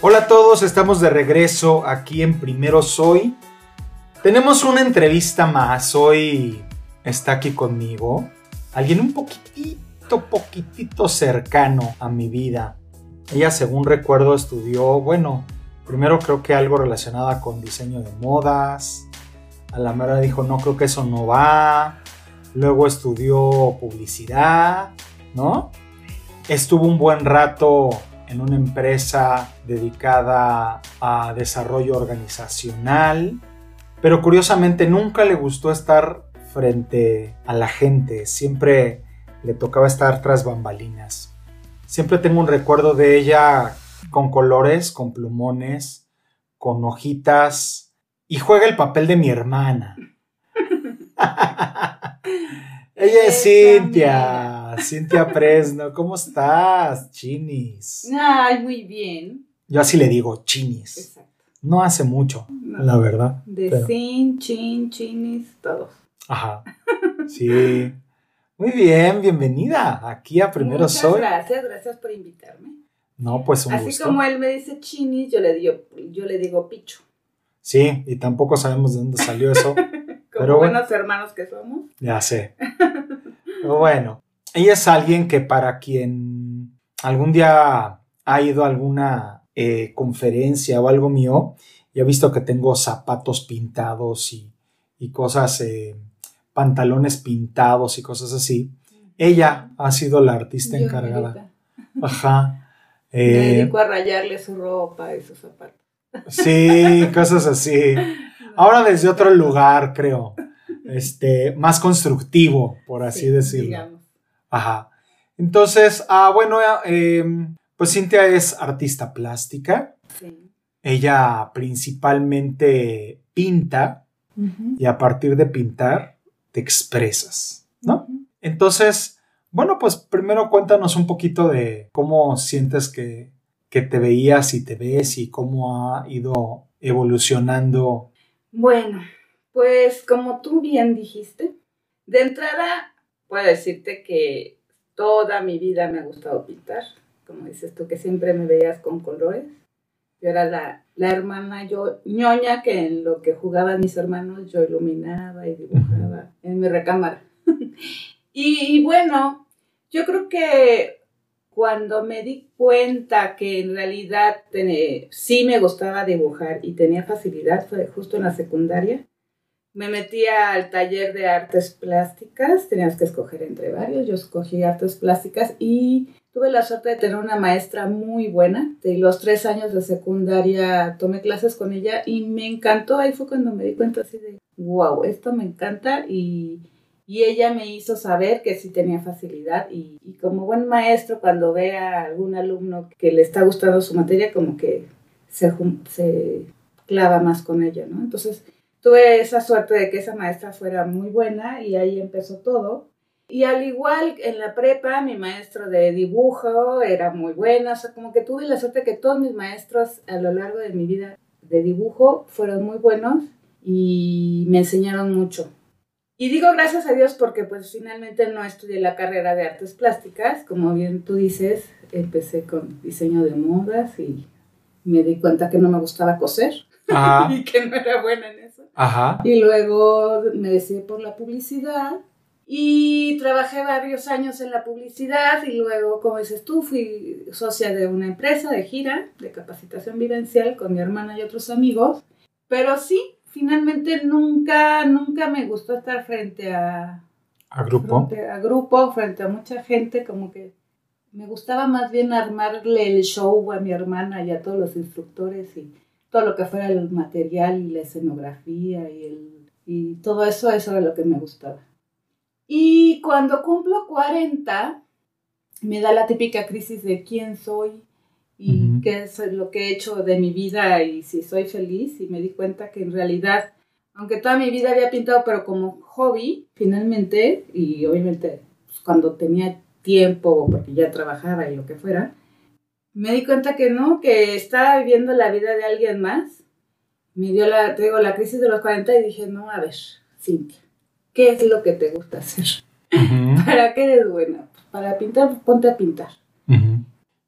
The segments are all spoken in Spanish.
Hola a todos, estamos de regreso aquí en Primero Soy. Tenemos una entrevista más. Hoy está aquí conmigo alguien un poquitito, poquitito cercano a mi vida. Ella, según recuerdo, estudió, bueno, primero creo que algo relacionado con diseño de modas. A la mera dijo, no creo que eso no va. Luego estudió publicidad, ¿no? Estuvo un buen rato en una empresa dedicada a desarrollo organizacional, pero curiosamente nunca le gustó estar frente a la gente, siempre le tocaba estar tras bambalinas. Siempre tengo un recuerdo de ella con colores, con plumones, con hojitas y juega el papel de mi hermana. Ella es Cintia, Cintia Presno. ¿Cómo estás, Chinis? Ay, muy bien. Yo así le digo, Chinis. Exacto. No hace mucho, la verdad. De Cin, Chin, Chinis, todos. Ajá. Sí. Muy bien, bienvenida aquí a Primero Muchas Soy. Gracias, gracias por invitarme. No, pues un Así como él me dice chinis, yo le digo, yo le digo picho. Sí, y tampoco sabemos de dónde salió eso. como buenos hermanos que somos. Ya sé. Pero bueno, ella es alguien que para quien algún día ha ido a alguna eh, conferencia o algo mío y ha visto que tengo zapatos pintados y, y cosas, eh, pantalones pintados y cosas así. Ella ha sido la artista encargada. Ajá. Me eh, dedico a rayarle su ropa y sus zapatos. Sí, cosas así. Ahora desde otro lugar, creo. Este, más constructivo, por así decirlo. Ajá. Entonces, ah, bueno, em, pues Cintia es artista plástica. Sí. Ella principalmente pinta y a partir de pintar te expresas, ¿no? Entonces, bueno, pues primero cuéntanos un poquito de cómo sientes que, que te veías y te ves y cómo ha ido evolucionando. Bueno, pues como tú bien dijiste, de entrada puedo decirte que toda mi vida me ha gustado pintar, como dices tú, que siempre me veías con colores. Yo era la, la hermana, yo ñoña, que en lo que jugaban mis hermanos yo iluminaba y dibujaba en mi recámara. y bueno, yo creo que cuando me di cuenta que en realidad sí me gustaba dibujar y tenía facilidad, fue justo en la secundaria. Me metí al taller de artes plásticas, tenías que escoger entre varios, yo escogí artes plásticas y tuve la suerte de tener una maestra muy buena. De los tres años de secundaria tomé clases con ella y me encantó, ahí fue cuando me di cuenta así de, wow, esto me encanta y y ella me hizo saber que sí tenía facilidad y, como buen maestro cuando ve a algún alumno que le está gustando su materia como que se, se clava más con ella, ¿no? Entonces tuve esa suerte de que esa maestra fuera muy buena y ahí empezó todo. Y al igual en la prepa, mi maestro de dibujo era muy bueno, o sea, como que tuve la suerte que todos mis maestros a lo largo de mi vida de dibujo fueron muy buenos y me enseñaron mucho. Y digo gracias a Dios porque pues finalmente no estudié la carrera de artes plásticas, como bien tú dices, empecé con diseño de modas y me di cuenta que no me gustaba coser y que no era buena en eso. Ajá. Y luego me decidí por la publicidad y trabajé varios años en la publicidad y luego, como dices tú, fui socia de una empresa de gira de capacitación vivencial con mi hermana y otros amigos. Pero sí, finalmente nunca, nunca me gustó estar frente a... ¿A grupo? Frente a grupo, frente a mucha gente, como que me gustaba más bien armarle el show a mi hermana y a todos los instructores y todo lo que fuera el material y la escenografía y, el, y todo eso, eso era lo que me gustaba. Y cuando cumplo 40, me da la típica crisis de quién soy, y qué es lo que he hecho de mi vida y si soy feliz y me di cuenta que en realidad, aunque toda mi vida había pintado, pero como hobby, finalmente, y obviamente pues, cuando tenía tiempo porque ya trabajaba y lo que fuera, me di cuenta que no, que estaba viviendo la vida de alguien más. Me dio la, te digo, la crisis de los 40 y dije, no, a ver, Cintia, ¿qué es lo que te gusta hacer? ¿Para qué eres buena? Para pintar, ponte a pintar.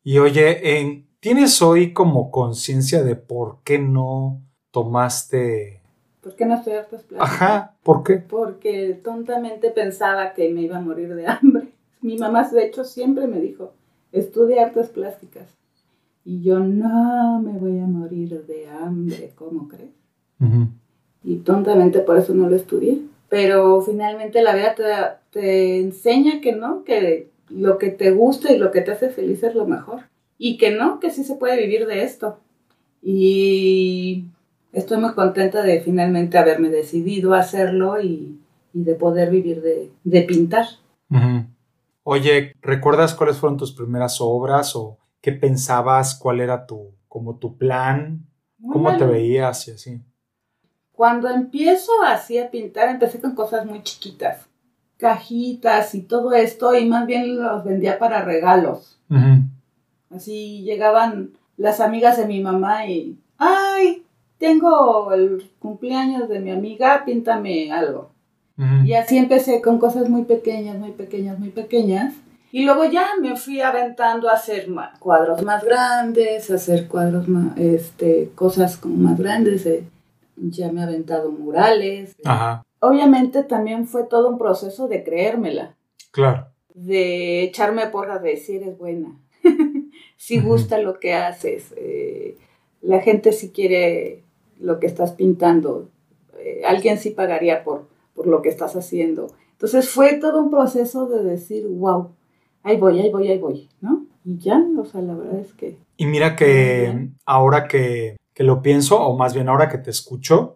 Y oye, en, ¿Tienes hoy como conciencia de por qué no tomaste... ¿Por qué no estudié artes plásticas? Ajá, ¿por qué? Porque tontamente pensaba que me iba a morir de hambre. Mi mamá, de hecho, siempre me dijo, estudia artes plásticas. Y yo, no me voy a morir de hambre, ¿cómo crees? Y tontamente por eso no lo estudié. Pero finalmente la vida te, te enseña que no, que lo que te gusta y lo que te hace feliz es lo mejor. Y que no, que sí se puede vivir de esto. Y estoy muy contenta de finalmente haberme decidido a hacerlo y, de poder vivir de, pintar. Oye, ¿recuerdas cuáles fueron tus primeras obras o qué pensabas? ¿Cuál era tu, como tu plan? ¿Cómo te veías y así? Cuando empiezo así a pintar, empecé con cosas muy chiquitas, cajitas y todo esto, y más bien los vendía para regalos. Así llegaban las amigas de mi mamá y, ay, tengo el cumpleaños de mi amiga, píntame algo. Y así empecé con cosas muy pequeñas, muy pequeñas, muy pequeñas. Y luego ya me fui aventando a hacer cuadros más grandes, a hacer cuadros más, este, cosas como más grandes. Eh, ya me he aventado murales. Obviamente también fue todo un proceso de creérmela. Claro. De echarme porras de si eres buena, si gusta lo que haces, eh, la gente si quiere lo que estás pintando, eh, alguien sí pagaría por, por lo que estás haciendo. Entonces fue todo un proceso de decir, wow, ahí voy, ahí voy, ahí voy, ¿no? Y ya, o sea, la verdad es que... Y mira que ahora que que lo pienso, o más bien ahora que te escucho,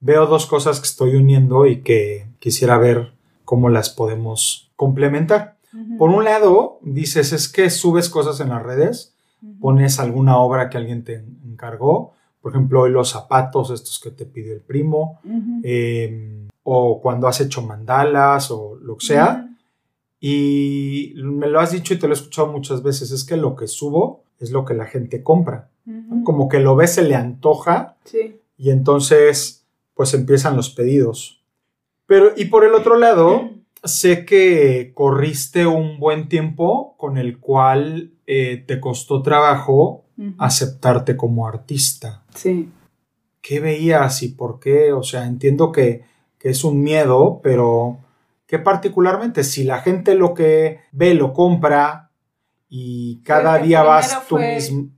veo dos cosas que estoy uniendo y que quisiera ver cómo las podemos complementar. Por un lado, dices, es que subes cosas en las redes, pones alguna obra que alguien te encargó, por ejemplo, hoy los zapatos, estos que te pidió el primo, em, o cuando has hecho mandalas o lo que sea. Y me lo has dicho y te lo he escuchado muchas veces, es que lo que subo es lo que la gente compra. Como que lo ve, se le antoja y entonces pues empiezan los pedidos. Pero y por el otro lado, sé que corriste un buen tiempo con el cual eh, te costó trabajo aceptarte como artista. Sí. ¿Qué veías y por qué? O sea, entiendo que, que es un miedo, pero que particularmente si la gente lo que ve lo compra y cada día vas tú mismo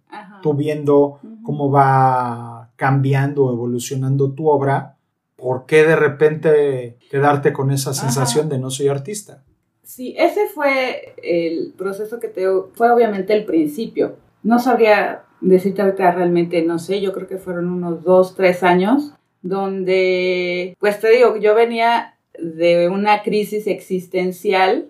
tú viendo cómo va cambiando, evolucionando tu obra, ¿por qué de repente quedarte con esa sensación de no soy artista? Sí, ese fue el proceso que te fue obviamente el principio. No sabría decirte ahorita realmente, no sé, yo creo que fueron unos dos, tres años, donde, pues te digo, yo venía de una crisis existencial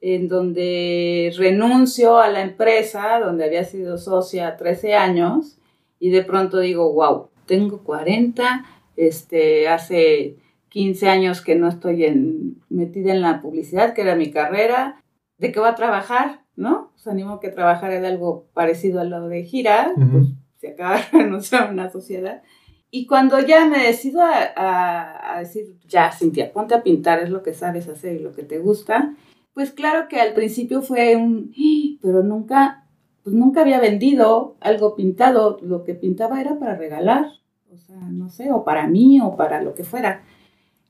en donde renuncio a la empresa donde había sido socia 13 años y de pronto digo, wow, tengo 40, este, hace 15 años que no estoy en, metida en la publicidad, que era mi carrera, ¿de qué voy a trabajar? ¿No? Pues animo que trabajar en algo parecido a lo de gira, pues se acaba de renunciar a una sociedad. Y cuando ya me decido a, a, decir, ya, Cintia, ponte a pintar, es lo que sabes hacer y lo que te gusta, pues claro que al principio fue un, ¡Ah! pero nunca, pues nunca había vendido algo pintado, lo que pintaba era para regalar, o sea, no sé, o para mí o para lo que fuera.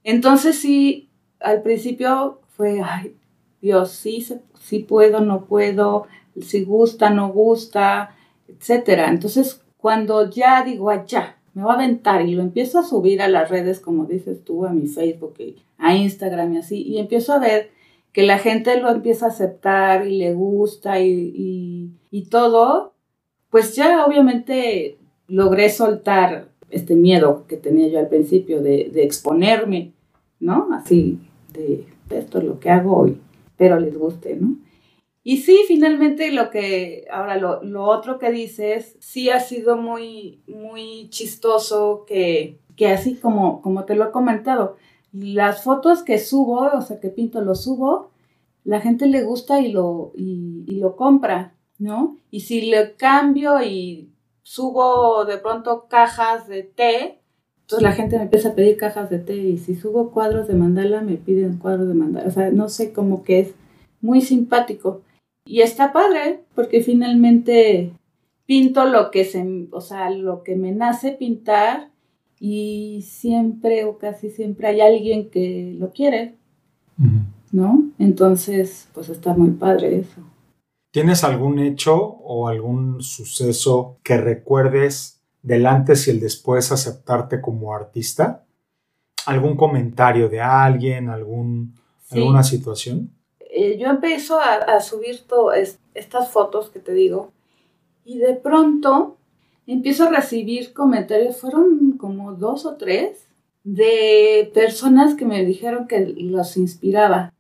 Entonces sí, al principio fue, ay, Dios, sí, sí puedo, no puedo, si gusta, no gusta, etcétera. Entonces, cuando ya digo, ya, me voy a aventar y lo empiezo a subir a las redes, como dices tú, a mi Facebook a Instagram y así, y empiezo a ver que la gente lo empieza a aceptar y le gusta y, todo, pues ya obviamente logré soltar este miedo que tenía yo al principio de, exponerme, ¿no? Así, de, esto es lo que hago hoy, pero les guste, ¿no? Y sí, finalmente lo que, ahora lo, lo, otro que dices, sí ha sido muy, muy chistoso que, que así como, como te lo he comentado, las fotos que subo, o sea, que pinto, lo subo, la gente le gusta y lo, y, lo compra, ¿no? Y si le cambio y subo de pronto cajas de té, entonces la gente me empieza a pedir cajas de té y si subo cuadros de mandala me piden cuadros de mandala. O sea, no sé, cómo que es muy simpático. Y está padre porque finalmente pinto lo que se, o sea, lo que me nace pintar y siempre o casi siempre hay alguien que lo quiere, ¿no? Entonces, pues está muy padre eso. ¿Tienes algún hecho o algún suceso que recuerdes del antes y el después aceptarte como artista? ¿Algún comentario de alguien, algún, alguna situación? Eh, yo empiezo a, subir todas estas fotos que te digo y de pronto empiezo a recibir comentarios, fueron como dos o tres, de personas que me dijeron que los inspiraba,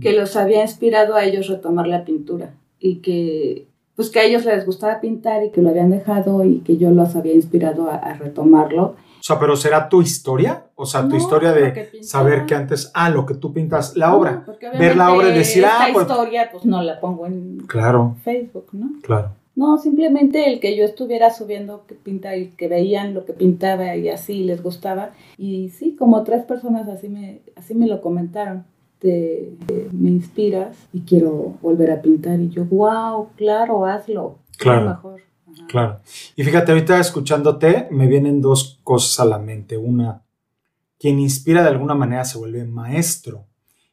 que los había inspirado a ellos retomar la pintura y que pues que a ellos les gustaba pintar y que lo habían dejado y que yo los había inspirado a, retomarlo. O sea, pero ¿será tu historia? O sea, tu historia de saber que antes, ah, lo que tú pintas, la obra, ver la obra y decir, ah, pues... historia pues no la pongo en claro. Facebook, ¿no? Claro. No, simplemente el que yo estuviera subiendo que pinta y que veían lo que pintaba y así les gustaba. Y sí, como tres personas así me, así me lo comentaron. Te, me inspiras y quiero volver a pintar. Y yo, wow, claro, hazlo. Claro. Mejor. Claro. Y fíjate, ahorita escuchándote me vienen dos cosas a la mente. Una, quien inspira de alguna manera se vuelve maestro.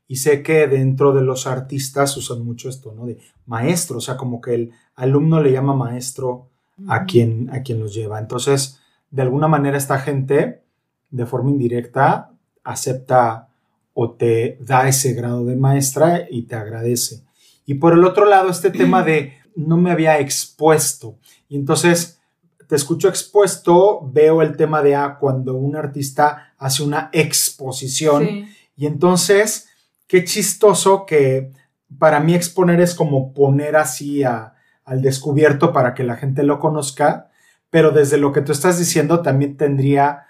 Y sé que dentro de los artistas usan mucho esto, ¿no? De maestro, o sea, como que el alumno le llama maestro a quien, a quien los lleva. Entonces, de alguna manera esta gente, de forma indirecta, acepta o te da ese grado de maestra y te agradece. Y por el otro lado, este tema de no me había expuesto. Y entonces te escucho expuesto, veo el tema de ah, cuando un artista hace una exposición. Y entonces, qué chistoso que para mí exponer es como poner así a, al descubierto para que la gente lo conozca, pero desde lo que tú estás diciendo también tendría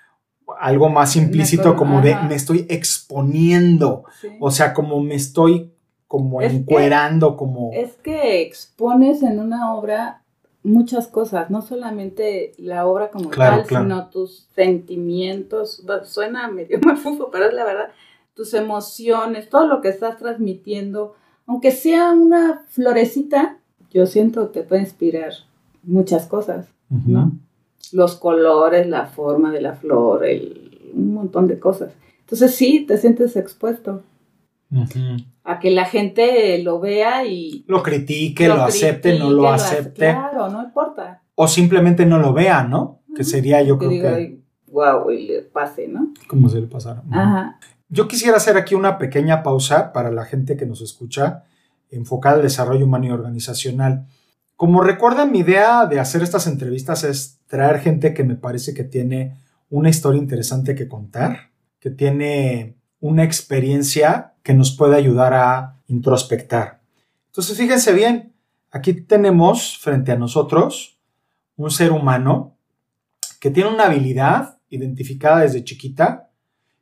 algo más implícito como de me estoy exponiendo, o sea, como me estoy como encuerando, como... Es que expones en una obra muchas cosas, no solamente la obra como tal, sino tus sentimientos, suena medio mafufo, pero es la verdad, tus emociones, todo lo que estás transmitiendo, aunque sea una florecita, yo siento que puede inspirar muchas cosas, ¿no? Los colores, la forma de la flor, un montón de cosas. Entonces sí, te sientes expuesto a que la gente lo vea y... Lo critique, lo, acepte, no lo acepte. claro, no importa. O simplemente no lo vea, ¿no? Que sería yo creo que... Wow, y le pase, ¿no? Como si le pasara. Ajá. Yo quisiera hacer aquí una pequeña pausa para la gente que nos escucha enfocada al desarrollo humano y organizacional. Como recuerdan, mi idea de hacer estas entrevistas es traer gente que me parece que tiene una historia interesante que contar, que tiene una experiencia que nos puede ayudar a introspectar. Entonces, fíjense bien, aquí tenemos frente a nosotros un ser humano que tiene una habilidad identificada desde chiquita,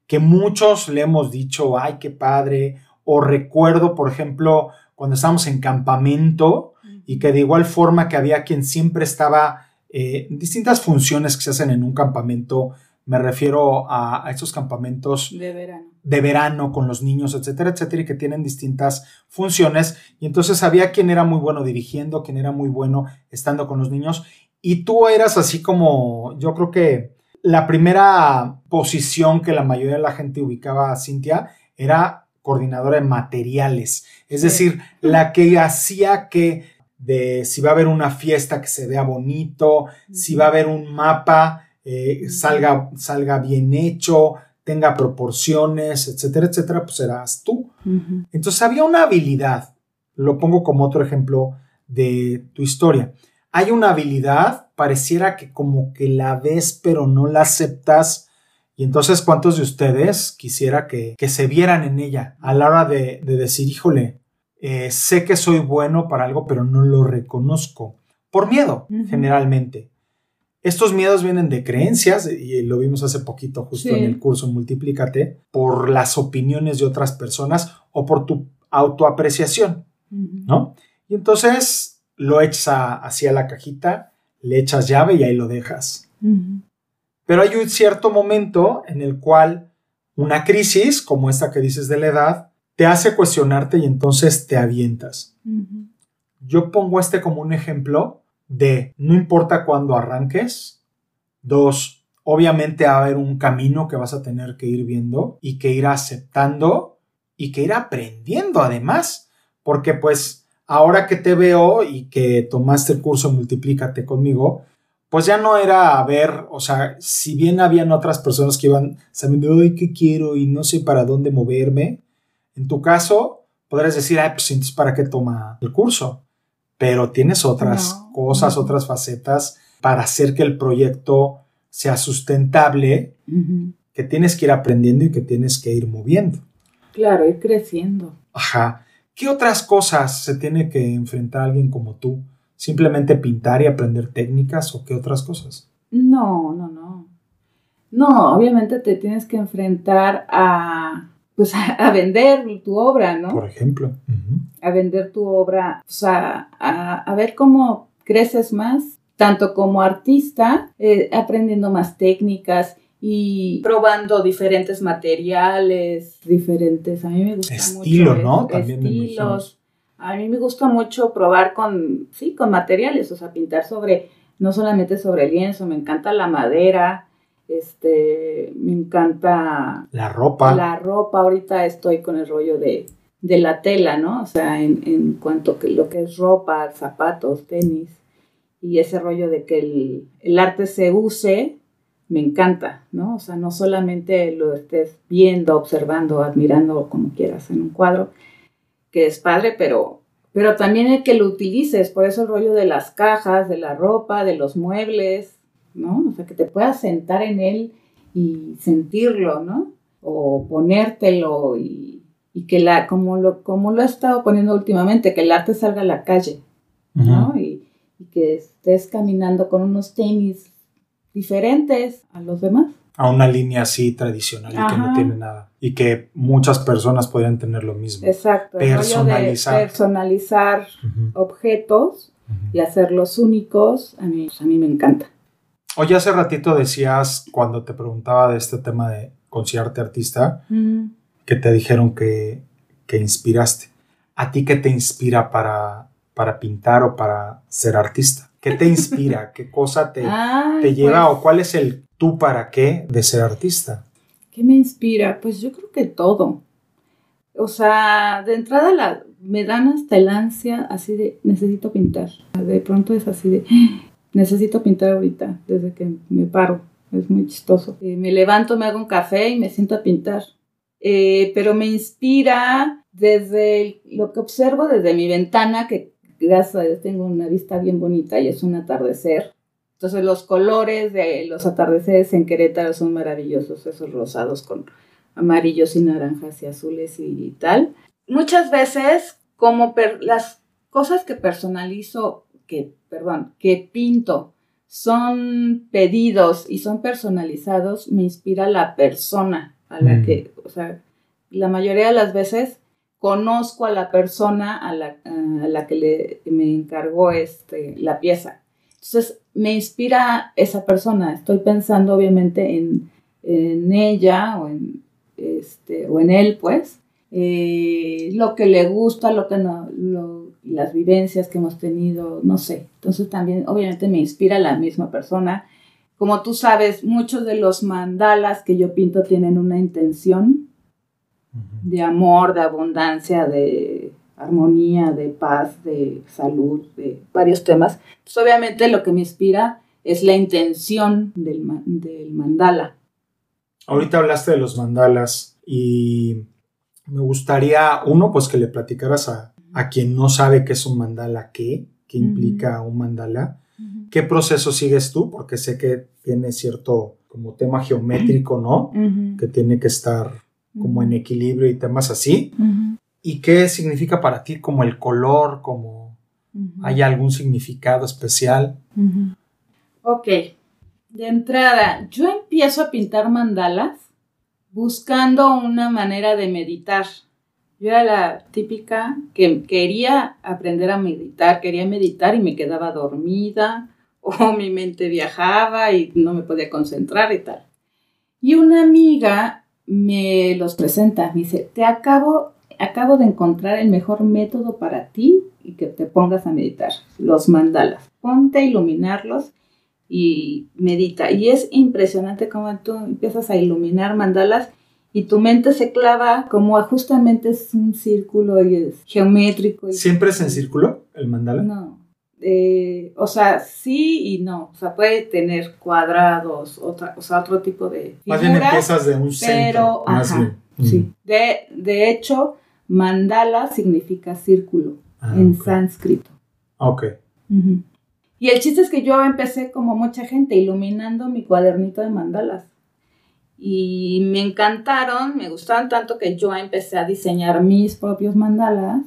que muchos le hemos dicho, ay, qué padre, o recuerdo, por ejemplo, cuando estábamos en campamento y que de igual forma que había quien siempre estaba eh, distintas funciones que se hacen en un campamento, me refiero a, estos campamentos de verano. de verano con los niños, etcétera, etcétera, y que tienen distintas funciones. Y entonces había quien era muy bueno dirigiendo, quien era muy bueno estando con los niños, y tú eras así como, yo creo que la primera posición que la mayoría de la gente ubicaba a Cintia era coordinadora de materiales, es decir, la que hacía que de si va a haber una fiesta que se vea bonito, si va a haber un mapa, eh, salga, salga bien hecho, tenga proporciones, etcétera, etcétera, pues eras tú. Entonces había una habilidad, lo pongo como otro ejemplo de tu historia. Hay una habilidad, pareciera que como que la ves pero no la aceptas y entonces, ¿cuántos de ustedes quisiera que, se vieran en ella a la hora de, decir, híjole, eh, sé que soy bueno para algo, pero no lo reconozco? Por miedo, generalmente. Estos miedos vienen de creencias, y lo vimos hace poquito justo en el curso Multiplícate, por las opiniones de otras personas o por tu autoapreciación, ¿no? Y entonces lo echas hacia la cajita, le echas llave y ahí lo dejas. Pero hay un cierto momento en el cual una crisis, como esta que dices de la edad, te hace cuestionarte y entonces te avientas. Yo pongo este como un ejemplo de no importa cuándo arranques. Dos, obviamente va a haber un camino que vas a tener que ir viendo y que ir aceptando y que ir aprendiendo además, porque pues ahora que te veo y que tomaste el curso Multiplícate conmigo, pues ya no era a ver, o sea, si bien habían otras personas que iban sabiendo, ay, ¿qué quiero? Y no sé para dónde moverme. En tu caso, podrías decir, ay, pues entonces, ¿para qué toma el curso? Pero tienes otras cosas, otras facetas para hacer que el proyecto sea sustentable, que tienes que ir aprendiendo y que tienes que ir moviendo. Claro, ir creciendo. Ajá. ¿Qué otras cosas se tiene que enfrentar alguien como tú? Simplemente pintar y aprender técnicas o qué otras cosas? No, no, no. No, obviamente te tienes que enfrentar a, pues, a, vender tu obra, ¿no? Por ejemplo. A vender tu obra, o sea, a, ver cómo creces más, tanto como artista, eh, aprendiendo más técnicas y probando diferentes materiales, diferentes, a mí me gusta Estilo, ¿no? También estilos. A mí me gusta mucho probar con, sí, con materiales, o sea, pintar sobre, no solamente sobre lienzo, me encanta la madera, este, me encanta... La ropa. La ropa, ahorita estoy con el rollo de, la tela, ¿no? O sea, en, en cuanto a lo que es ropa, zapatos, tenis, y ese rollo de que el, el arte se use, me encanta, ¿no? O sea, no solamente lo estés viendo, observando, admirando, como quieras, en un cuadro, que es padre, pero, pero también el que lo utilices, por eso el rollo de las cajas, de la ropa, de los muebles, ¿no? O sea, que te puedas sentar en él y sentirlo, ¿no? O ponértelo y, que la, como lo, como lo he estado poniendo últimamente, que el arte salga a la calle, ¿no? y, y que estés caminando con unos tenis diferentes a los demás a una línea así tradicional y que no tiene nada. Y que muchas personas podrían tener lo mismo. Exacto. Personalizar. personalizar objetos y hacerlos únicos, a mí, a mí me encanta. Oye, hace ratito decías, cuando te preguntaba de este tema de considerarte artista, que te dijeron que, que, inspiraste. ¿A ti qué te inspira para, para pintar o para ser artista? ¿Qué te inspira? ¿Qué cosa te, te lleva pues o cuál es el tú para qué de ser artista? ¿Qué me inspira? Pues yo creo que todo. O sea, de entrada la, me dan hasta el ansia así de necesito pintar. De pronto es así de necesito pintar ahorita, desde que me paro. Es muy chistoso. Eh, me levanto, me hago un café y me siento a pintar. Eh, pero me inspira desde lo que observo desde mi ventana, que gracias a tengo una vista bien bonita y es un atardecer. Entonces los colores de los atardeceres en Querétaro son maravillosos, esos rosados con amarillos y naranjas y azules y tal. Muchas veces, como las cosas que personalizo, que, perdón, que pinto, son pedidos y son personalizados, me inspira la persona a la mm. que, o sea, la mayoría de las veces conozco a la persona a la, a la que le, me encargó este, la pieza. Entonces, me inspira esa persona. Estoy pensando obviamente en, ella o en, este, o en él, pues. Eh, lo que le gusta, lo que no, las vivencias que hemos tenido, no sé. Entonces también obviamente me inspira la misma persona. Como tú sabes, muchos de los mandalas que yo pinto tienen una intención de amor, de abundancia, de armonía, de paz, de salud, de varios temas. Pues obviamente lo que me inspira es la intención del, del mandala. Ahorita hablaste de los mandalas y me gustaría, uno, pues que le platicaras a, quien no sabe qué es un mandala, qué, qué implica un mandala, qué proceso sigues tú, porque sé que tiene cierto como tema geométrico, ¿no? Que tiene que estar como en equilibrio y temas así. ¿Y qué significa para ti como el color, como hay algún significado especial? Ok, de entrada, yo empiezo a pintar mandalas buscando una manera de meditar. Yo era la típica que quería aprender a meditar, quería meditar y me quedaba dormida o mi mente viajaba y no me podía concentrar y tal. Y una amiga me los presenta, me dice, te acabo acabo de encontrar el mejor método para ti y que te pongas a meditar, los mandalas. ponte a iluminarlos y medita. Y es impresionante cómo tú empiezas a iluminar mandalas y tu mente se clava como justamente es un círculo y es geométrico. Y ¿Siempre es en círculo el mandala? No. Eh, o sea, sí y no. O sea, puede tener cuadrados, otra, o sea, otro tipo de figuras. Más bien empiezas de un centro. Pero, más ajá, bien. sí. De, de hecho, mandala significa círculo Ah, en ok. sánscrito. Ok. Y el chiste es que yo empecé como mucha gente iluminando mi cuadernito de mandalas. Y me encantaron, me gustaron tanto que yo empecé a diseñar mis propios mandalas.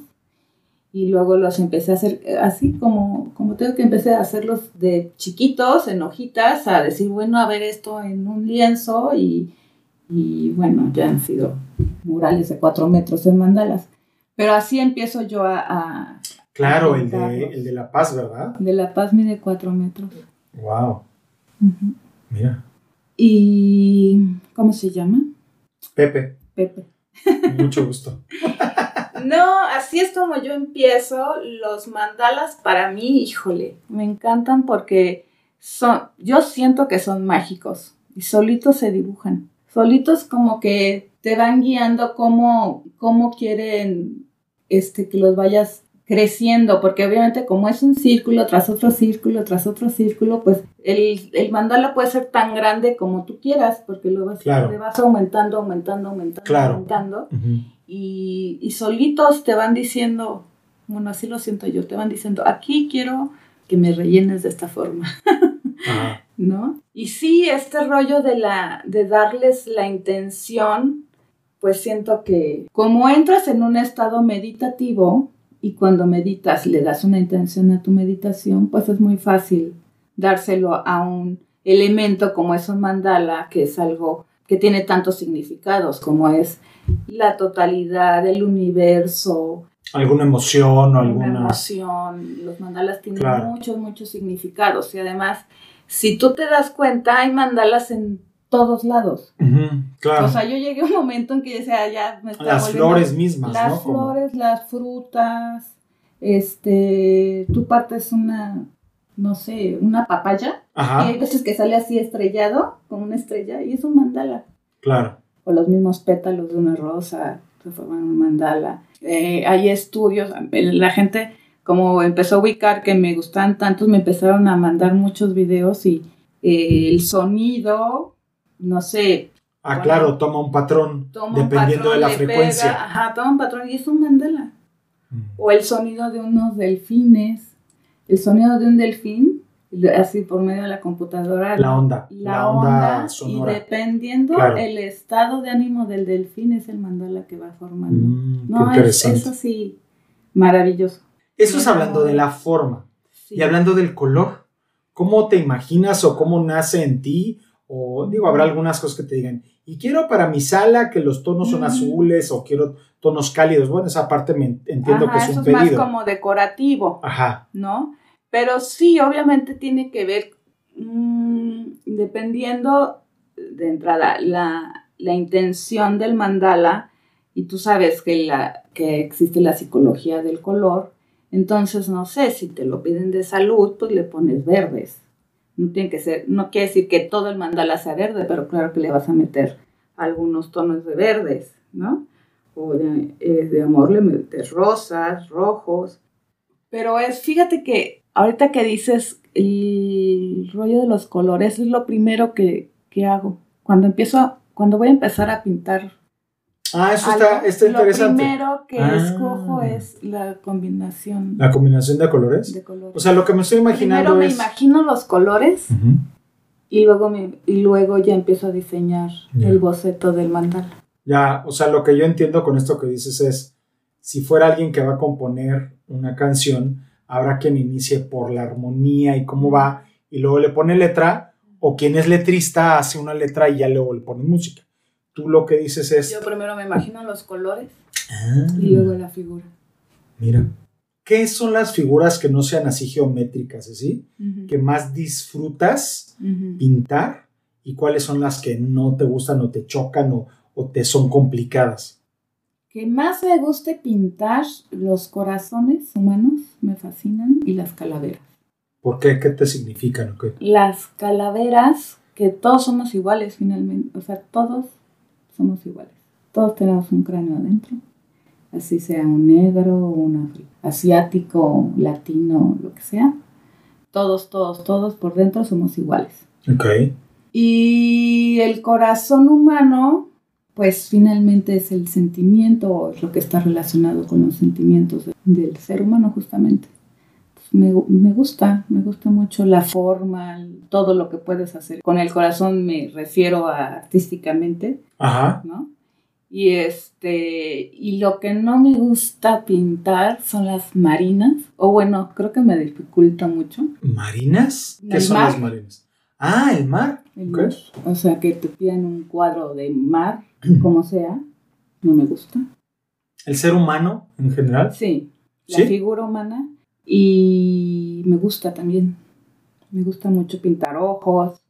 Y luego los empecé a hacer eh, así como, como tengo que empecé a hacerlos de chiquitos, en hojitas, a decir, bueno, a ver esto en un lienzo. Y, y bueno, ya han sido murales de cuatro metros en mandalas. Pero así empiezo yo a, a- Claro, el de, el de La Paz, ¿verdad? de La Paz mide cuatro metros. Wow. Mira. Y. ¿Cómo se llama? Pepe, Pepe. mucho gusto. No, así es como yo empiezo. Los mandalas para mí, híjole, me encantan porque son. Yo siento que son mágicos y solitos se dibujan. Solitos como que te van guiando cómo, cómo quieren este, que los vayas creciendo, porque obviamente como es un círculo tras otro círculo tras otro círculo, pues el, el mandala puede ser tan grande como tú quieras, porque lo vas, Claro. le vas aumentando, aumentando, aumentando, Claro. aumentando, y, y solitos te van diciendo, bueno, así lo siento yo, te van diciendo, aquí quiero que me rellenes de esta forma. Ajá. ¿no? Y sí, este rollo de la de darles la intención, pues siento que como entras en un estado meditativo y cuando meditas le das una intención a tu meditación, pues es muy fácil dárselo a un elemento como es un mandala, que es algo que tiene tantos significados como es la totalidad del universo, ¿Alguna emoción o una alguna...? emoción. Los mandalas tienen Claro. muchos, muchos significados. Y además, si tú te das cuenta, hay mandalas en todos lados. Ujú, Claro. O sea, yo llegué a un momento en que decía, ya me está Las volviendo- flores mismas, Las flores, las frutas, este, tú partes una, no sé, una papaya. Y Ajá, hay veces que sale así estrellado, como una estrella, y es un mandala claro. o los mismos pétalos de una rosa se forman un mandala. Eh, hay estudios, la gente como empezó a ubicar que me gustaban tantos, me empezaron a mandar muchos videos y eh, el sonido, no sé, Ah, Bueno, claro, toma un patrón toma un dependiendo patrón, de la frecuencia. pega, ajá, toma un patrón y es un mandala. Mm. O el sonido de unos delfines, el sonido de un delfín, así por medio de la computadora. La onda, la, la onda, onda y sonora. dependiendo Claro. el estado de ánimo del delfín es el mandala que va formando. Mm, no, es, interesante. es así maravilloso. Eso es hablando de la forma. Sí. Y hablando del color, ¿cómo te imaginas o cómo nace en ti? O digo, habrá algunas cosas que te digan, y quiero para mi sala que los tonos son Mm. azules o quiero tonos cálidos. Bueno, esa parte me entiendo Ajá, que es eso un es más pedido. como decorativo, Ajá, ¿no? Pero sí, obviamente tiene que ver, mm, dependiendo de entrada, la, la intención del mandala, y tú sabes que, la, que existe la psicología del color, entonces no sé, si te lo piden de salud, pues le pones verdes. No tiene que ser, no quiere decir que todo el mandala sea verde, pero claro que le vas a meter algunos tonos de verdes, ¿no? O de, eh, de amor le metes rosas, rojos. Pero es, fíjate que ahorita que dices el rollo de los colores es lo primero que, que hago. Cuando empiezo, cuando voy a empezar a pintar Ah, eso está, está interesante. Lo primero que Ah. escojo es la combinación La combinación de colores. de colores. O sea, lo que me estoy imaginando Primero me imagino los colores y luego, me, y luego ya empiezo a diseñar el boceto del mandala. Ya, o sea, lo que yo entiendo con esto que dices es, si fuera alguien que va a componer una canción, habrá quien inicie por la armonía y cómo va, y luego le pone letra, o quien es letrista hace una letra y ya luego le pone música. Tú lo que dices es... Yo primero me imagino los colores Ah, y luego la figura. mira, ¿qué son las figuras que no sean así geométricas, así? Ujú, Que más disfrutas ujú. pintar y cuáles son las que no te gustan o te chocan o, o te son complicadas. Que más me guste pintar los corazones humanos, me fascinan, y las calaveras. ¿Por qué? ¿Qué te significan? o qué? Las calaveras, que todos somos iguales finalmente, o sea, todos somos iguales. Todos tenemos un cráneo adentro, así sea un negro, un asiático, latino, lo que sea. Todos, todos, todos por dentro somos iguales. Ok. Y el corazón humano, pues finalmente es el sentimiento, o es lo que está relacionado con los sentimientos de- del ser humano justamente. Me, me gusta, me gusta mucho la forma, todo lo que puedes hacer. Con el corazón me refiero a artísticamente, Ajá. ¿no? Y este, y lo que no me gusta pintar son las marinas, o bueno, creo que me dificulta mucho. ¿Marinas? ¿Qué son mar. las marinas? Ah, el mar. El Ok. mar. O sea, que te pidan un cuadro de mar, como sea, no me gusta. ¿El ser humano en general? Sí, la ¿Sí? figura humana. Y me gusta también. Me gusta mucho pintar ojos.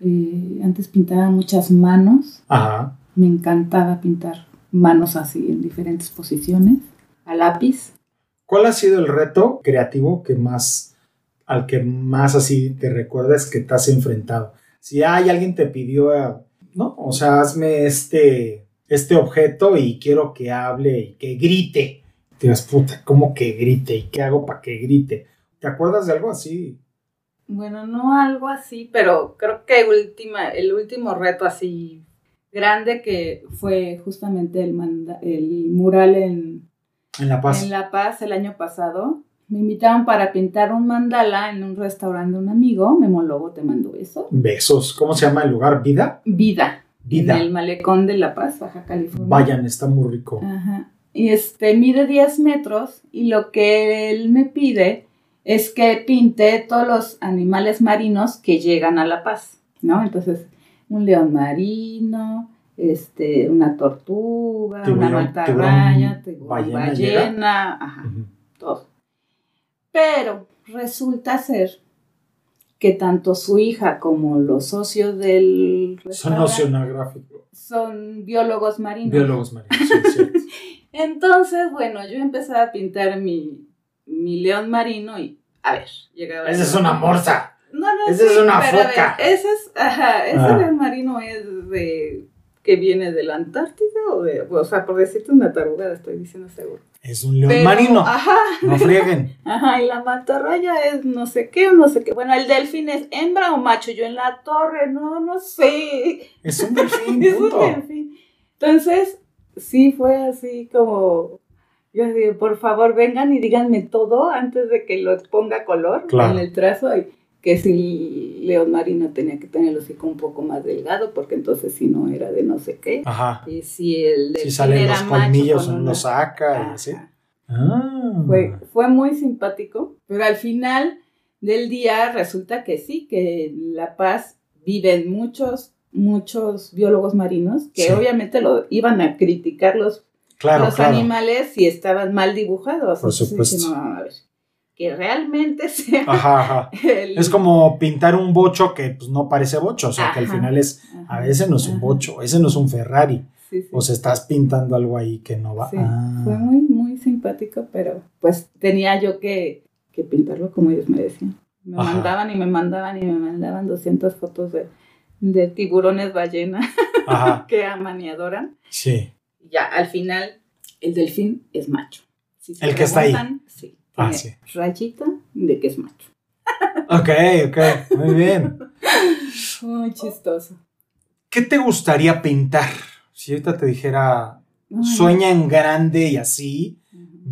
Eh, antes pintaba muchas manos. Ajá. Me encantaba pintar manos así en diferentes posiciones. A lápiz. ¿Cuál ha sido el reto creativo que más, al que más así te recuerdas que te has enfrentado? Si hay alguien te pidió, eh, no, o sea, hazme este, este objeto y quiero que hable y que grite. Digas, puta, ¿cómo que grite? ¿Y qué hago para que grite? ¿Te acuerdas de algo así? Bueno, no algo así, pero creo que última, el último reto así grande que fue justamente el, manda- el mural en, En La Paz. en La Paz el año pasado. Me invitaron para pintar un mandala en un restaurante de un amigo. Memólogo, te mando eso. Besos. ¿Cómo se llama el lugar? ¿Vida? Vida. Vida. En el malecón de La Paz, Baja California. Vayan, está muy rico. Ajá. Y este mide 10 metros y lo que él me pide es que pinte todos los animales marinos que llegan a La Paz, ¿no? Entonces, un león marino, este, una tortuga, Tiburón- una mantarraya, ballena ballena, ajá, todo. Pero resulta ser que tanto su hija como los socios del Son oceanográficos. son biólogos marinos. Biólogos marinos, sí, es cierto. Entonces, bueno, yo empecé a pintar mi, mi león marino y, a ver, llegaba... Esa es una morsa. No, no, esa es una pero a ver, foca. ese es, ajá, ese Ah. león marino es de... que viene de la Antártida o de... O sea, por decirte una tarugada, estoy diciendo seguro. Es un león Pero, marino. Ajá, No frieguen. ajá, y la mantarraya es no sé qué no sé qué. Bueno, el delfín es hembra o macho. Yo en la torre, no, no sé. Es un delfín, Es un delfín. Entonces, sí fue así como, yo digo, por favor vengan y díganme todo antes de que lo ponga color Claro. en el trazo. Y que si León Marino tenía que tener el hocico un poco más delgado, porque entonces si no era de no sé qué. Ajá. Y si el Si delfín salen los colmillos, con uno una- los saca y así. Ah. Fue, fue muy simpático, pero al final del día resulta que sí, que en La Paz viven muchos, muchos biólogos marinos que Sí. obviamente lo iban a criticar los, Claro, los claro. animales si estaban mal dibujados. Por supuesto. dije, no, a ver, que realmente sea Ajá, ajá. el- Es como pintar un bocho que pues, no parece bocho, o sea, que al Ajá. final es, Ajá, a veces no es un ajá. bocho, ese no es un Ferrari, Sí, sí. o sea, estás pintando algo ahí que no va. Sí, Ah. Fue muy, muy simpático, pero pues tenía yo que, que pintarlo como ellos me decían. Me Ajá. mandaban y me mandaban y me mandaban 200 fotos de, de tiburones ballena Ajá, que aman y adoran. sí. Ya, al final, el delfín es macho. Si se El que está ahí. Sí. Ah, sí. Rayita de que es macho. Ok, ok, muy bien. Muy chistoso. ¿Qué te gustaría pintar? Si ahorita te dijera, Ay. sueña en grande y así.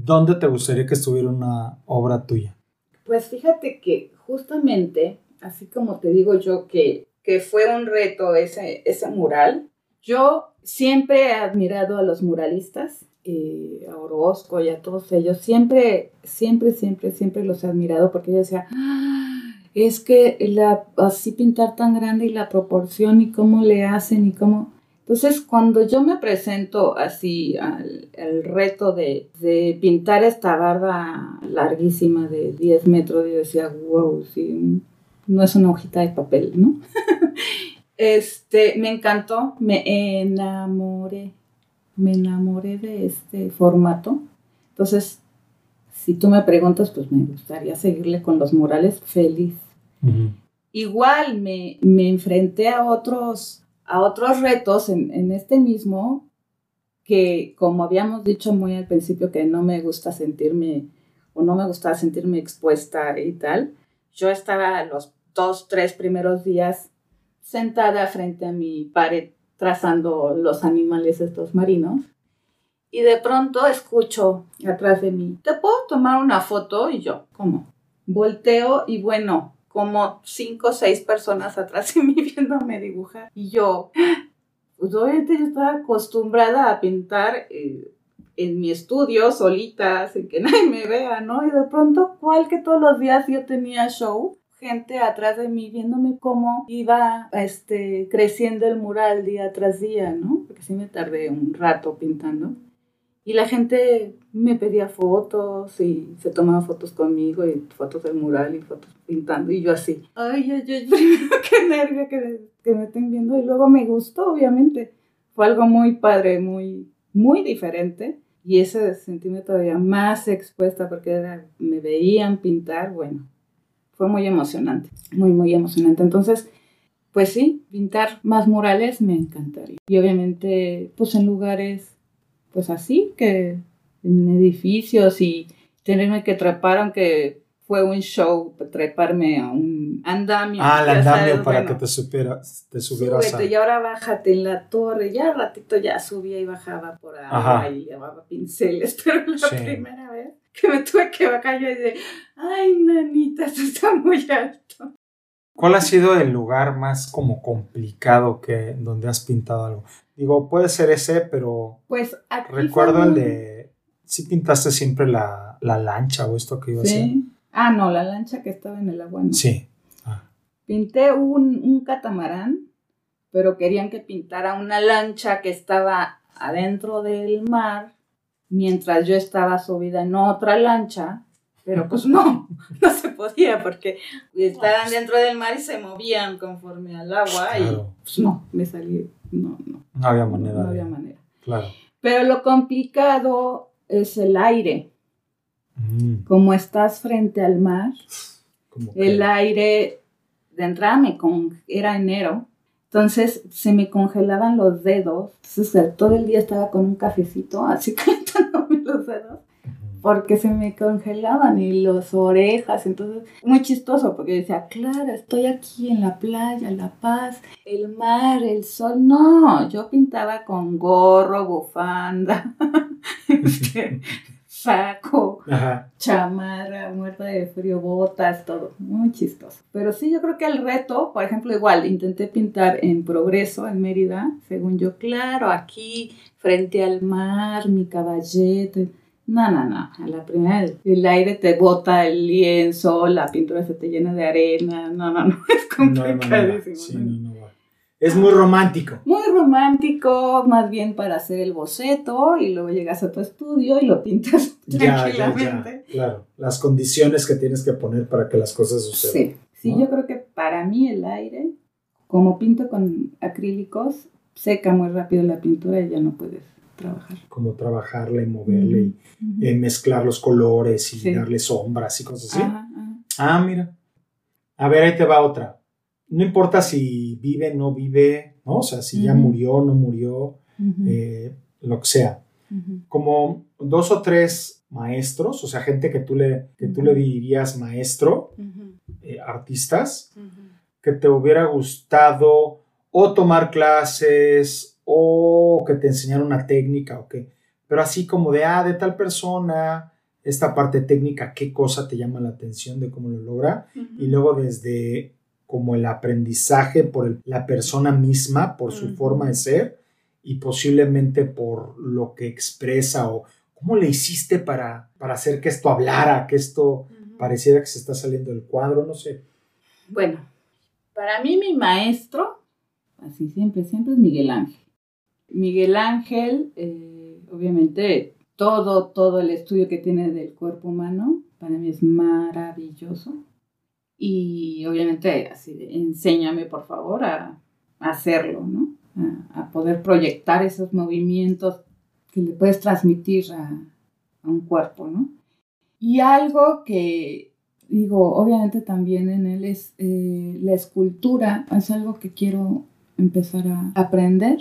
¿dónde te gustaría que estuviera una obra tuya? Pues fíjate que justamente, así como te digo yo que, que fue un reto ese, ese mural, yo siempre he admirado a los muralistas, eh, a Orozco y a todos ellos, siempre, siempre, siempre, siempre los he admirado porque yo decía, "Ah, es que la, así pintar tan grande y la proporción y cómo le hacen y cómo... Entonces, cuando yo me presento así al, al reto de, de pintar esta barda larguísima de 10 metros, yo decía, wow, sí, no es una hojita de papel, ¿no? este, me encantó, me enamoré, me enamoré de este formato. Entonces, si tú me preguntas, pues me gustaría seguirle con los murales feliz. Igual me, me, enfrenté a otros, a otros retos en, en este mismo, que como habíamos dicho muy al principio que no me gusta sentirme o no me gustaba sentirme expuesta y tal, yo estaba los dos, tres primeros días sentada frente a mi pared trazando los animales estos marinos y de pronto escucho atrás de mí, ¿te puedo tomar una foto? Y yo, ¿cómo? Volteo y bueno, como cinco o seis personas atrás de mí viéndome dibujar. Y yo, pues obviamente yo estaba acostumbrada a pintar eh, en mi estudio solita, sin que nadie me vea, ¿no? Y de pronto, ¿cuál que todos los días yo tenía show? gente atrás de mí viéndome cómo iba este, creciendo el mural día tras día, ¿no? Porque sí me tardé un rato pintando. Y la gente me pedía fotos y se tomaba fotos conmigo y fotos del mural y fotos pintando. Y yo así, ay, ay, ay, primero qué nervio que, que me estén viendo. Y luego me gustó, obviamente. Fue algo muy padre, muy, muy diferente. Y ese sentirme todavía más expuesta porque me veían pintar, bueno, fue muy emocionante, muy, muy emocionante. Entonces, pues sí, pintar más murales me encantaría. Y obviamente, pues en lugares pues así, que en edificios y tenerme que trepar, aunque fue un show treparme a un andamio. Ah, el andamio para que te, supieras, te subieras súbete, y ahora bájate en la torre. Ya ratito ya subía y bajaba por ahí y llevaba pinceles, pero la primera vez que me tuve que bajar yo y de, ay, nanita, esto está muy alto. ¿Cuál ha sido el lugar más como complicado que donde has pintado algo? Digo, puede ser ese, pero pues recuerdo el de sí pintaste siempre la, lancha o esto que iba a ser. Ah, no, la lancha que estaba en el agua. Sí. Pinté un, un catamarán, pero querían que pintara una lancha que estaba adentro del mar, mientras yo estaba subida en otra lancha pero pues no, no se podía porque estaban dentro del mar y se movían conforme al agua y pues no, me salí, no, no. No había manera. No, había manera. Claro. Pero lo complicado es el aire. Mm. Como estás frente al mar, el aire de entrada me con, era enero, entonces se me congelaban los dedos, entonces todo el día estaba con un cafecito así calentándome los dedos porque se me congelaban y las orejas, entonces muy chistoso porque decía, claro, estoy aquí en la playa, La Paz, el mar, el sol, no, yo pintaba con gorro, bufanda, saco, chamarra, muerta de frío, botas, todo, muy chistoso. Pero sí, yo creo que el reto, por ejemplo, igual, intenté pintar en Progreso, en Mérida, según yo, claro, aquí, frente al mar, mi caballete, no, no, no. A la primera, el aire te bota el lienzo, la pintura se te llena de arena. No, no, no. Es complicadísimo. Es muy romántico. Muy romántico, más bien para hacer el boceto y luego llegas a tu estudio y lo pintas tranquilamente. claro, las condiciones que tienes que poner para que las cosas sucedan. Sí, sí, yo creo que para mí el aire, como pinto con acrílicos, seca muy rápido la pintura y ya no puedes trabajar. Como trabajarle, moverle, y eh, mezclar los colores y darle sombras y cosas así. Ah, mira. A ver, ahí te va otra. No importa si vive, no vive, ¿no? O sea, si ya murió, no murió, eh, lo que sea. Como dos o tres maestros, o sea, gente que tú le, que tú le dirías maestro, eh, artistas, que te hubiera gustado o tomar clases o que te enseñaron una técnica o qué, pero así como de, ah, de tal persona, esta parte técnica, qué cosa te llama la atención de cómo lo logra, y luego desde como el aprendizaje por la persona misma, por su forma de ser, y posiblemente por lo que expresa o cómo le hiciste para, para hacer que esto hablara, que esto pareciera que se está saliendo del cuadro, no sé. Bueno, para mí mi maestro, así siempre, siempre es Miguel Ángel. Miguel Ángel, eh, obviamente, todo, todo el estudio que tiene del cuerpo humano, para mí es maravilloso. Y obviamente, así enséñame por favor a, hacerlo, ¿no? A, poder proyectar esos movimientos que le puedes transmitir a, un cuerpo, ¿no? Y algo que digo, obviamente también en él es eh, la escultura, es algo que quiero empezar a aprender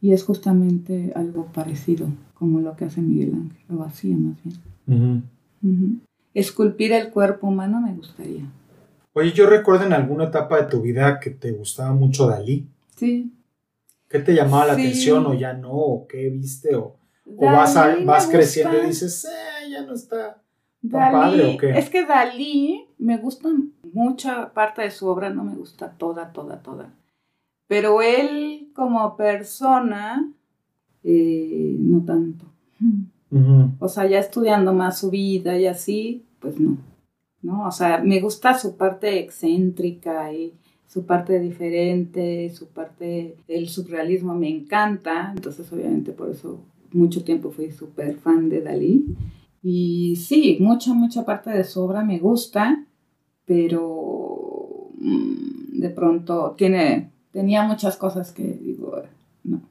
y es justamente algo parecido como lo que hace Miguel Ángel, lo hacía más bien. Esculpir el cuerpo humano me gustaría. Oye, yo recuerdo en alguna etapa de tu vida que te gustaba mucho Dalí. Sí. ¿Qué te llamaba la atención o ya no? ¿O qué viste? ¿O, vas, vas creciendo y dices, eh, ya no está tan padre o qué? Es que Dalí me gusta mucha parte de su obra, no me gusta toda, toda, toda. Pero él como persona, eh, no tanto. O sea, ya estudiando más su vida y así, pues no. ¿No? O sea, me gusta su parte excéntrica y su parte diferente, su parte del surrealismo me encanta. Entonces, obviamente, por eso mucho tiempo fui súper fan de Dalí. Y sí, mucha, mucha parte de su obra me gusta, pero mm, de pronto tiene tenía muchas cosas que digo, no,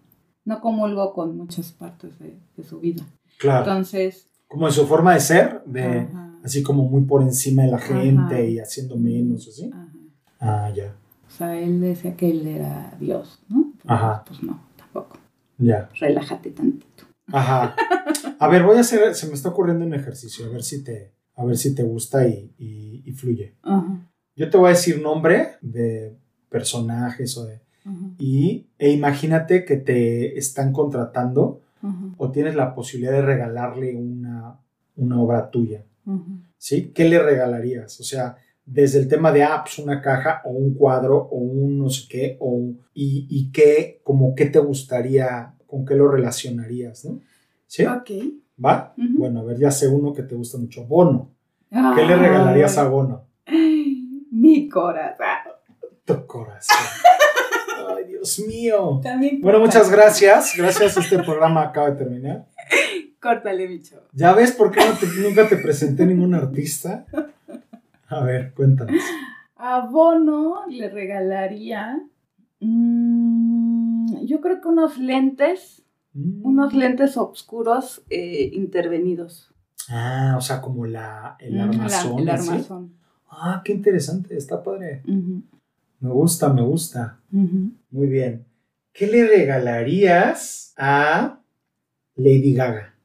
no comulgo con muchas partes de, su vida. Claro. Entonces... Como en su forma de ser, de así como muy por encima de la gente y haciendo menos, así. Ah, ya. O sea, él decía que él era Dios, ¿no? Ajá. Pues no, tampoco. Ya. Relájate tantito. Ajá. A ver, voy a hacer, se me está ocurriendo un ejercicio, a ver si te, a ver si te gusta y, y fluye. Ajá. Yo te voy a decir nombre de personajes o de... y, e imagínate que te están contratando o tienes la posibilidad de regalarle una, una obra tuya. ¿Sí? ¿Qué le regalarías? O sea, desde el tema de apps, una caja o un cuadro o un no sé qué, o, y, y qué, como qué te gustaría, con qué lo relacionarías, ¿no? ¿Sí? Ok. ¿Va? Bueno, a ver, ya sé uno que te gusta mucho. Bono. ¿Qué le regalarías a Bono? Mi corazón corazón. Ay, Dios mío. bueno, muchas gracias. Gracias, este programa acaba de terminar. Córtale, bicho. ¿Ya ves por qué nunca te presenté ningún artista? A ver, cuéntanos. A Bono le regalaría, mm, yo creo que unos lentes, mm. unos lentes oscuros eh, intervenidos. Ah, o sea, como la, el armazón. el armazón. Ah, qué interesante, está padre. Me gusta, me gusta. Muy bien. ¿Qué le regalarías a Lady Gaga?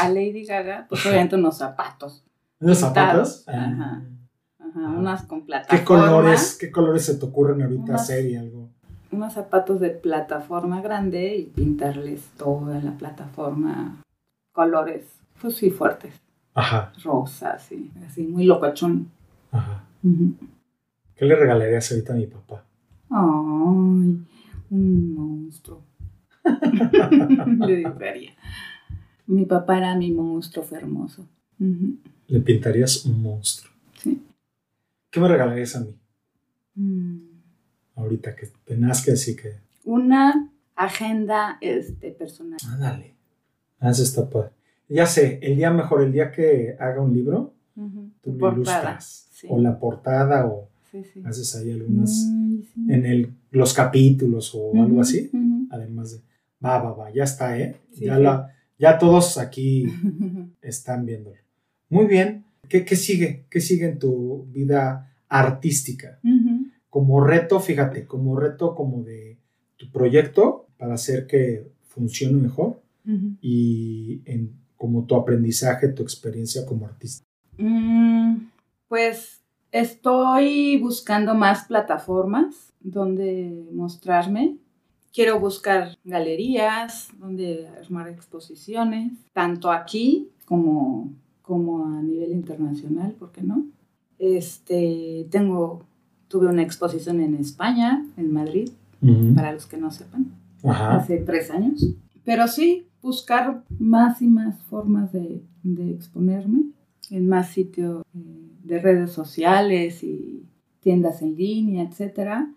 A Lady Gaga, pues obviamente unos zapatos. ¿Unos zapatos? Ajá. Ajá, unas con plataforma. ¿Qué colores, ¿Qué colores se te ocurren ahorita hacer y algo? Unos zapatos de plataforma grande y pintarles todo en la plataforma. Colores, pues sí, fuertes. Ajá. Rosas, sí, así, muy locochón. Ajá. ¿Qué le regalarías ahorita a mi papá? Ay, un monstruo. le diría. Mi papá era mi monstruo hermoso. Le pintarías un monstruo. Sí. ¿Qué me regalarías a mí? Mm. Ahorita que tenás que decir que. Una agenda este, personal. Ah, dale. Ah, eso está padre. Ya sé, el día mejor, el día que haga un libro, tú lo ilustras. O la portada o Haces ahí algunas mm, en el, los capítulos o algo así. Además de, va, va, va, ya está, ¿eh? ya, La, ya todos aquí están viéndolo. Muy bien. ¿Qué, ¿Qué, sigue? ¿Qué sigue en tu vida artística? Como reto, fíjate, como reto como de tu proyecto para hacer que funcione mejor y en, como tu aprendizaje, tu experiencia como artista. Mm, pues Estoy buscando más plataformas donde mostrarme. Quiero buscar galerías donde armar exposiciones, tanto aquí como, como a nivel internacional, ¿por qué no? Este, tengo, tuve una exposición en España, en Madrid, para los que no sepan, hace tres años. Pero sí, buscar más y más formas de, de exponerme en más sitios. Eh, de redes sociales y tiendas en línea, etcétera.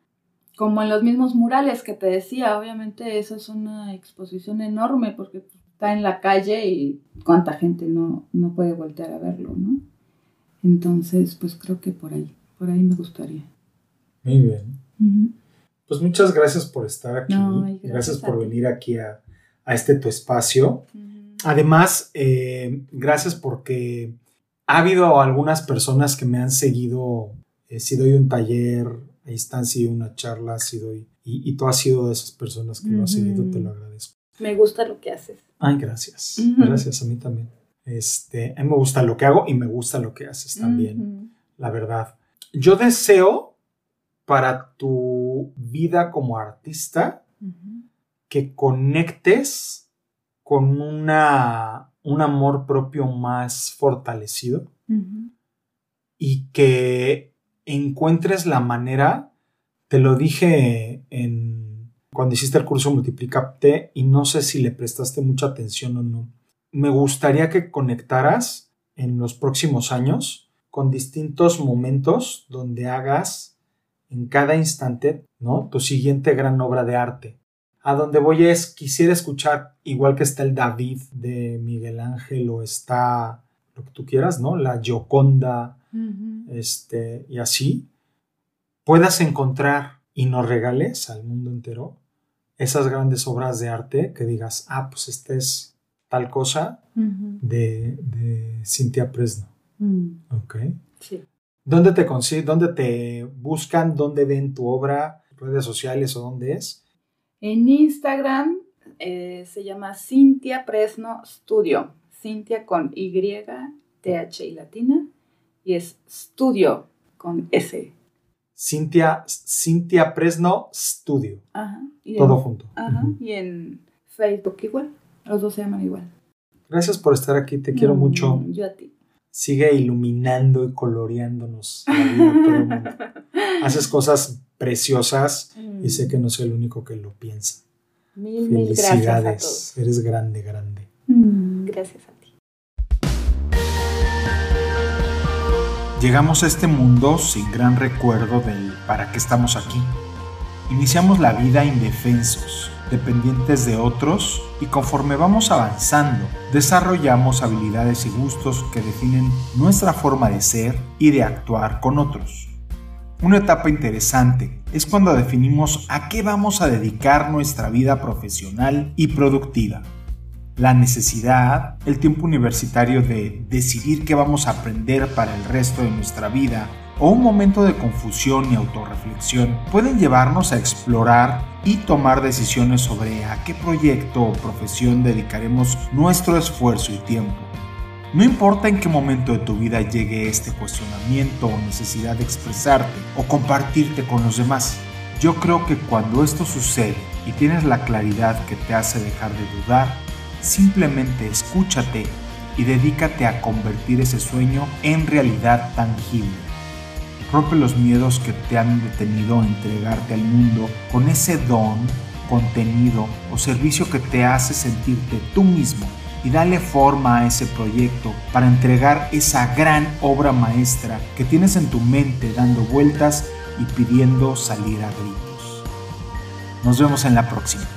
Como en los mismos murales que te decía, obviamente eso es una exposición enorme porque está en la calle y cuánta gente no, no puede voltear a verlo, ¿no? Entonces, pues creo que por ahí, por ahí me gustaría. Muy bien. Pues muchas gracias por estar aquí. gracias, por venir aquí a, este tu espacio. Además, eh, gracias porque ha habido algunas personas que me han seguido, eh, si doy un taller, ahí están, si doy una charla, si doy, y, y tú has sido de esas personas que lo has seguido, te lo agradezco. Me gusta lo que haces. Ay, gracias. Gracias a mí también. Este, a mí me gusta lo que hago y me gusta lo que haces también, la verdad. Yo deseo para tu vida como artista que conectes con una, un amor propio más fortalecido y que encuentres la manera, te lo dije en, cuando hiciste el curso Multiplicate y no sé si le prestaste mucha atención o no. Me gustaría que conectaras en los próximos años con distintos momentos donde hagas en cada instante, ¿no? Tu siguiente gran obra de arte. A donde voy es, quisiera escuchar, igual que está el David de Miguel Ángel o está lo que tú quieras, ¿no? La Gioconda, Este, y así, puedas encontrar y nos regales al mundo entero esas grandes obras de arte que digas, ah, pues esta es tal cosa de, de Cintia Presno. Mm. Ok. Sí. ¿Dónde te consiguen, dónde te buscan, dónde ven tu obra, redes sociales o dónde es? En Instagram eh, se llama Cintia Presno Studio. Cintia con Y, TH y latina. Y es Studio con S. Cintia, Cintia Presno Studio. Ajá. Y en- Todo junto. Ajá. Y en Facebook igual. Los dos se llaman igual. Gracias por estar aquí, te quiero Mm, mucho. Yo a ti. Sigue iluminando y coloreándonos la vida todo el mundo. Haces cosas preciosas y sé que no soy el único que lo piensa. Mil, mil gracias a todos. Felicidades. Eres grande, grande. Mm, Gracias a Llegamos a este mundo sin gran recuerdo del para qué estamos aquí. Iniciamos la vida indefensos, dependientes de otros y conforme vamos avanzando, desarrollamos habilidades y gustos que definen nuestra forma de ser y de actuar con otros. Una etapa interesante es cuando definimos a qué vamos a dedicar nuestra vida profesional y productiva. La necesidad, el tiempo universitario de decidir qué vamos a aprender para el resto de nuestra vida o un momento de confusión y autorreflexión pueden llevarnos a explorar y tomar decisiones sobre a qué proyecto o profesión dedicaremos nuestro esfuerzo y tiempo. No importa en qué momento de tu vida llegue este cuestionamiento o necesidad de expresarte o compartirte con los demás. Yo creo que cuando esto sucede y tienes la claridad que te hace dejar de dudar, simplemente escúchate y dedícate a convertir ese sueño en realidad tangible. Rompe los miedos que te han detenido a entregarte al mundo con ese don, contenido o servicio que te hace sentirte tú mismo y dale forma a ese proyecto para entregar esa gran obra maestra que tienes en tu mente dando vueltas y pidiendo salir a gritos. Nos vemos en la próxima.